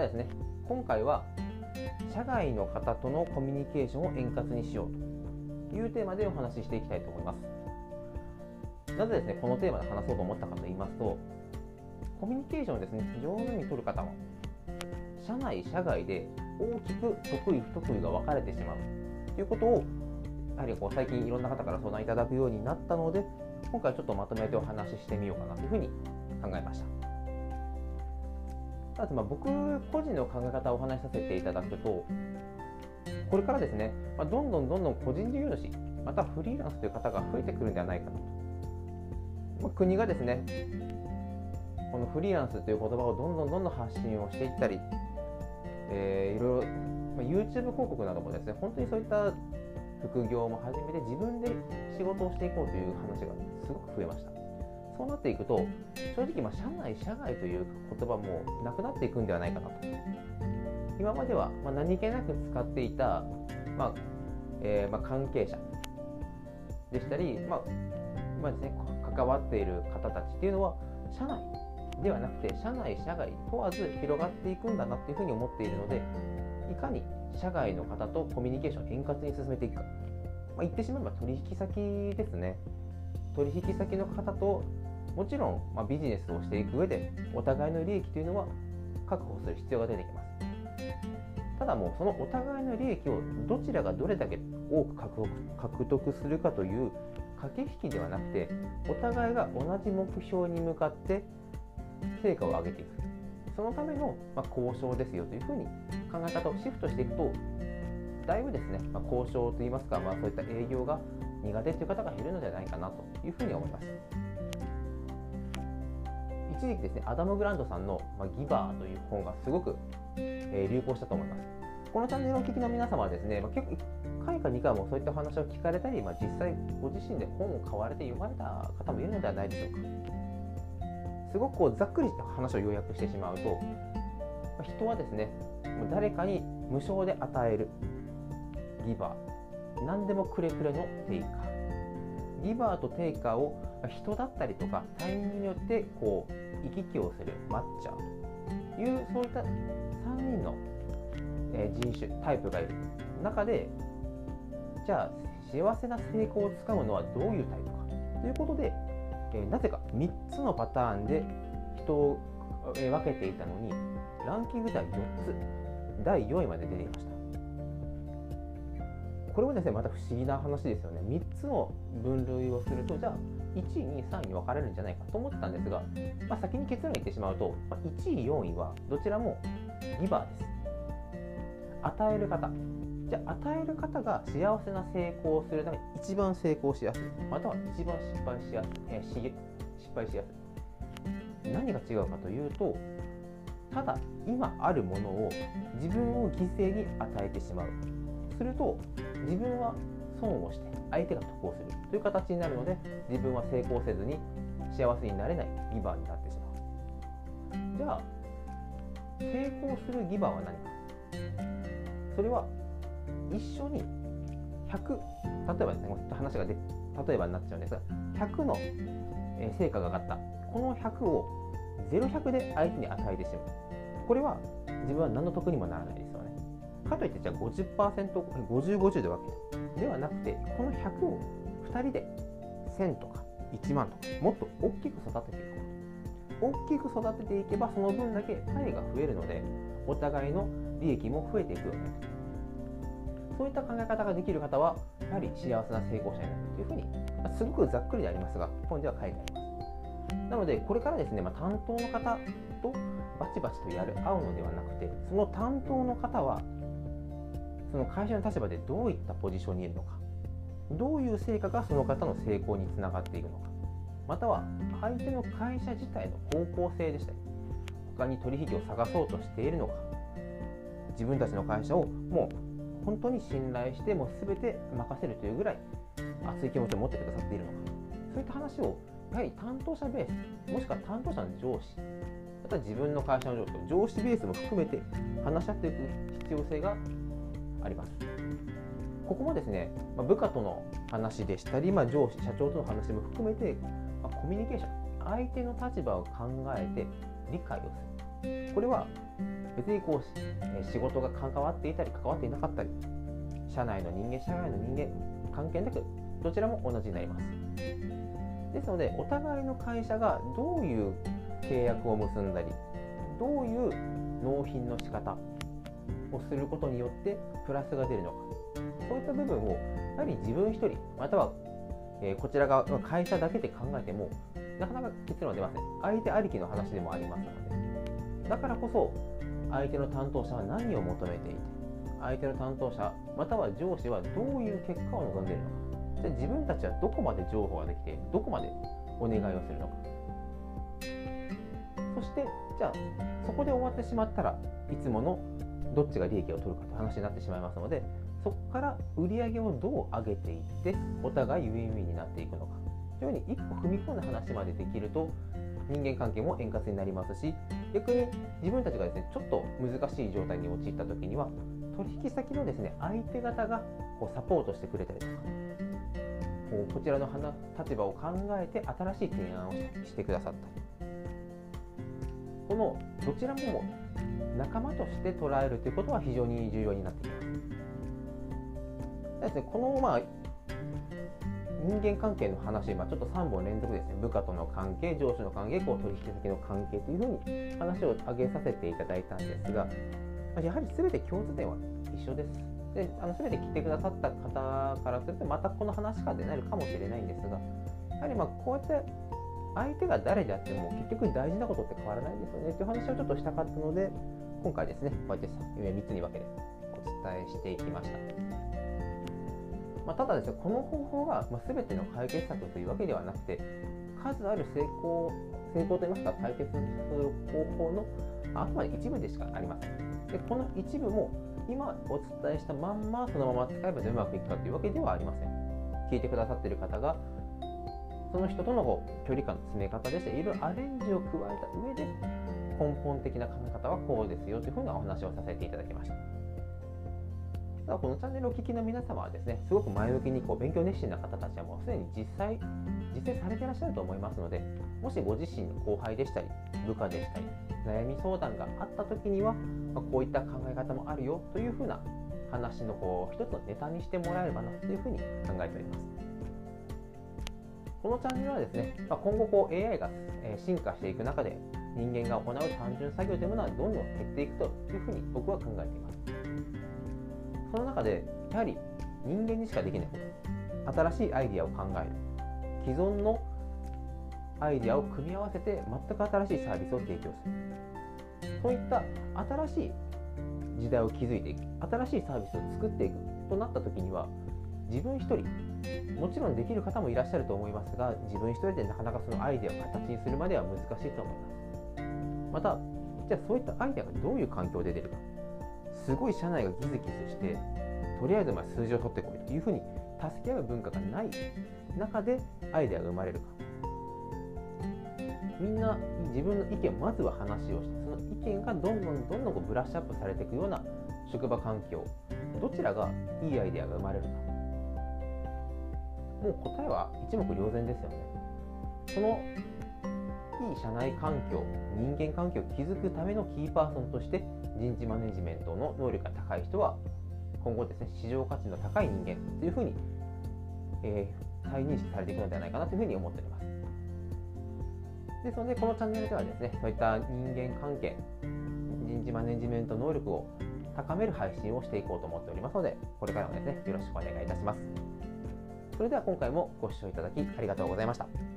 ではですね今回は社外の方とのコミュニケーションを円滑にしようというテーマでお話ししていきたいと思いますなぜですねこのテーマで話そうと思ったかと言いますとコミュニケーションをですね上手に取る方は社内社外で大きく得意不得意が分かれてしまうということをやはりこう最近いろんな方から相談いただくようになったので今回ちょっとまとめてお話ししてみようかなというふうに考えました。まずまあ僕個人の考え方をお話しさせていただくとこれからですね、まあ、どんどんどんどん個人事業主またフリーランスという方が増えてくるんではないかなと、まあ、国がですねこのフリーランスという言葉をどんどんどんどん発信をしていったり、えー、いろいろ、まあ、YouTube 広告などもですね本当にそういった副業も始めて自分で仕事をしていこうという話がすごく増えました。そうなっていくと正直まあ社内社外という言葉もなくなっていくんではないかなと。今まではま何気なく使っていた、まあえー、ま関係者でしたり、まあまあですね、関わっている方たちっていうのは社内ではなくて社内社外問わず広がっていくんだなっていうふうに思っているのでいかに社外の方とコミュニケーションを円滑に進めていくか、まあ、言ってしまえば取引先ですね。取引先の方ともちろん、まあ、ビジネスをしていく上でお互いの利益というのは確保する必要が出てきます。ただもうそのお互いの利益をどちらがどれだけ多く獲得するかという駆け引きではなくてお互いが同じ目標に向かって成果を上げていく。そのための、ま交渉ですよというふうに考え方をシフトしていくとだいぶですね、ま交渉といいますか、まあ、そういった営業が苦手という方が減るのではないかなというふうに思います。一時期ですねアダム・グランドさんの「まあギバー」という本がすごく、え流行したと思います。このチャンネルをお聞きの皆様はですね、まあ、結構1回か2回もそういった話を聞かれたり、まあ、実際ご自身で本を買われて読まれた方もいるのではないでしょうか。すごくこうざっくりした話を要約してしまうと人はですね誰かに無償で与えるギバー何でもくれくれのテイカーギバーとテイカーを人だったりとかタイミングによってこう行き来をするマッチャーというそういった3人の人種タイプがいる。中でじゃあ幸せな成功をつかむのはどういうタイプか。ということでなぜか3つのパターンで人を分けていたのにランキングでは4つ第4位まで出ていました。これもですねまた不思議な話ですよね。3つの分類をするとじゃあ1位2位3位に分かれるんじゃないかと思ってたんですが、まあ、先に結論言ってしまうと、まあ、1位4位はどちらもギバーです。与える方。じゃあ与える方が幸せな成功をするために一番成功しやすい。または一番失敗しやすい、えー、失敗しやすい。何が違うかというとただ今あるものを自分を犠牲に与えてしまう。すると自分は損をして相手が得をするという形になるので自分は成功せずに幸せになれないギバーになってしまう。じゃあ成功するギバーは何か。それは一緒に100例えばですね話がで例えばになっちゃうんですが100の成果が上がった。この100を0100で相手に与えてしまう。これは自分は何の得にもならないです。かといってじゃあ 50%5050 で分けるではなくてこの100を2人で1000とか1万とかもっと大きく育てていく大きく育てていけばその分だけパイが増えるのでお互いの利益も増えていくよねそういった考え方ができる方はやはり幸せな成功者になるというふうに、すごくざっくりでありますが本では書いてあります。なのでこれからですね、まあ、担当の方とバチバチとやる合うのではなくてその担当の方はその会社の立場でどういったポジションにいるのか。どういう成果がその方の成功につながっているのか。または相手の会社自体の方向性でしたり他に取引を探そうとしているのか。自分たちの会社をもう本当に信頼してもう全て任せるというぐらい熱い気持ちを持ってくださっているのか。そういった話をやはり担当者ベースもしくは担当者の上司また自分の会社の上司と上司ベースも含めて話し合っていく必要性があります。ここもですね、ま部下との話でしたり、ま、上司、社長との話も含めて、ま、コミュニケーション、相手の立場を考えて理解をする。これは別にこう仕事が関わっていたり関わっていなかったり社内の人間社外の人間関係なくどちらも同じになりますですのでお互いの会社がどういう契約を結んだりどういう納品の仕方をすることによってプラスが出るのか。そういった部分をやはり自分一人または、えこちら側の会社だけで考えてもなかなか結論は出ません。相手ありきの話でもありますので。だからこそ相手の担当者は何を求めていて相手の担当者または上司はどういう結果を望んでいるのか。じゃあ自分たちはどこまで情報ができてどこまでお願いをするのか。そしてじゃあそこで終わってしまったらいつものどっちが利益を取るかという話になってしまいますのでそこから売り上げをどう上げていってお互いウィンウィンになっていくのか。というように一歩踏み込んだ話までできると人間関係も円滑になりますし逆に自分たちがですねちょっと難しい状態に陥った時には取引先のですね相手方がこうサポートしてくれたりとかこうこちらの立場を考えて新しい提案をしてくださったり。このどちらも仲間として捉えるということは非常に重要になってきます。ですね、この、まあ、人間関係の話、まあ、ちょっと3本連続ですね、部下との関係、上司の関係、こう取引先の関係というふうに話を挙げさせていただいたんですが、まやはり全て共通点は一緒です。であの全て来てくださった方からすると、またこの話かでなるかもしれないんですが、やはりまこうやって相手が誰であっても結局大事なことって変わらないですよねっていう話をちょっとしたかったので、今回ですね、こうやって3つに分けてお伝えしていきました。まあ、ただですね、この方法が、全ての解決策というわけではなくて、数ある成功、成功といいますか、解決する方法のあくまで一部でしかありません。で、この一部も今お伝えしたまんまそのまま使えばうまくいくかというわけではありません。聞いてくださっている方がその人との距離感の詰め方でしていろいろアレンジを加えた上で根本的な考え方はこうですよというふうなお話をさせていただきました。ただこのチャンネルをお聞きの皆様はですね、すごく前向きにこう勉強熱心な方たちはもうすでに実際、実践されていらっしゃると思いますので、もしご自身の後輩でしたり、部下でしたり、悩み相談があった時には、まあ、こういった考え方もあるよというふうな話のこう一つのネタにしてもらえればなというふうに考えております。このチャンネルはですね、まあ、今後こう AI が進化していく中で人間が行う単純作業というものはどんどん減っていくというふうに僕は考えています。その中でやはり人間にしかできないこと。新しいアイディアを考える。既存のアイディアを組み合わせて全く新しいサービスを提供する。そういった新しい時代を築いていく。新しいサービスを作っていくとなった時には自分一人もちろんできる方もいらっしゃると思いますが自分一人でなかなかそのアイデアを形にするまでは難しいと思います。またじゃあそういったアイデアがどういう環境で出るか。すごい社内がギスギスしてとりあえずま数字を取ってこいというふうに助け合う文化がない中でアイデアが生まれるか。みんな自分の意見をまずは話をしてその意見がどんどんどんどんこうブラッシュアップされていくような職場環境どちらがいいアイデアが生まれるか。もう答えは一目瞭然ですよね。そのいい社内環境、人間関係を築くためのキーパーソンとして人事マネジメントの能力が高い人は今後ですね、市場価値の高い人間というふうに、えー、再認識されていくのではないかなというふうに思っております。ですので、このチャンネルではですね、そういった人間関係、人事マネジメント能力を高める配信をしていこうと思っておりますので、これからもですね、よろしくお願いいたします。それでは今回もご視聴いただきありがとうございました。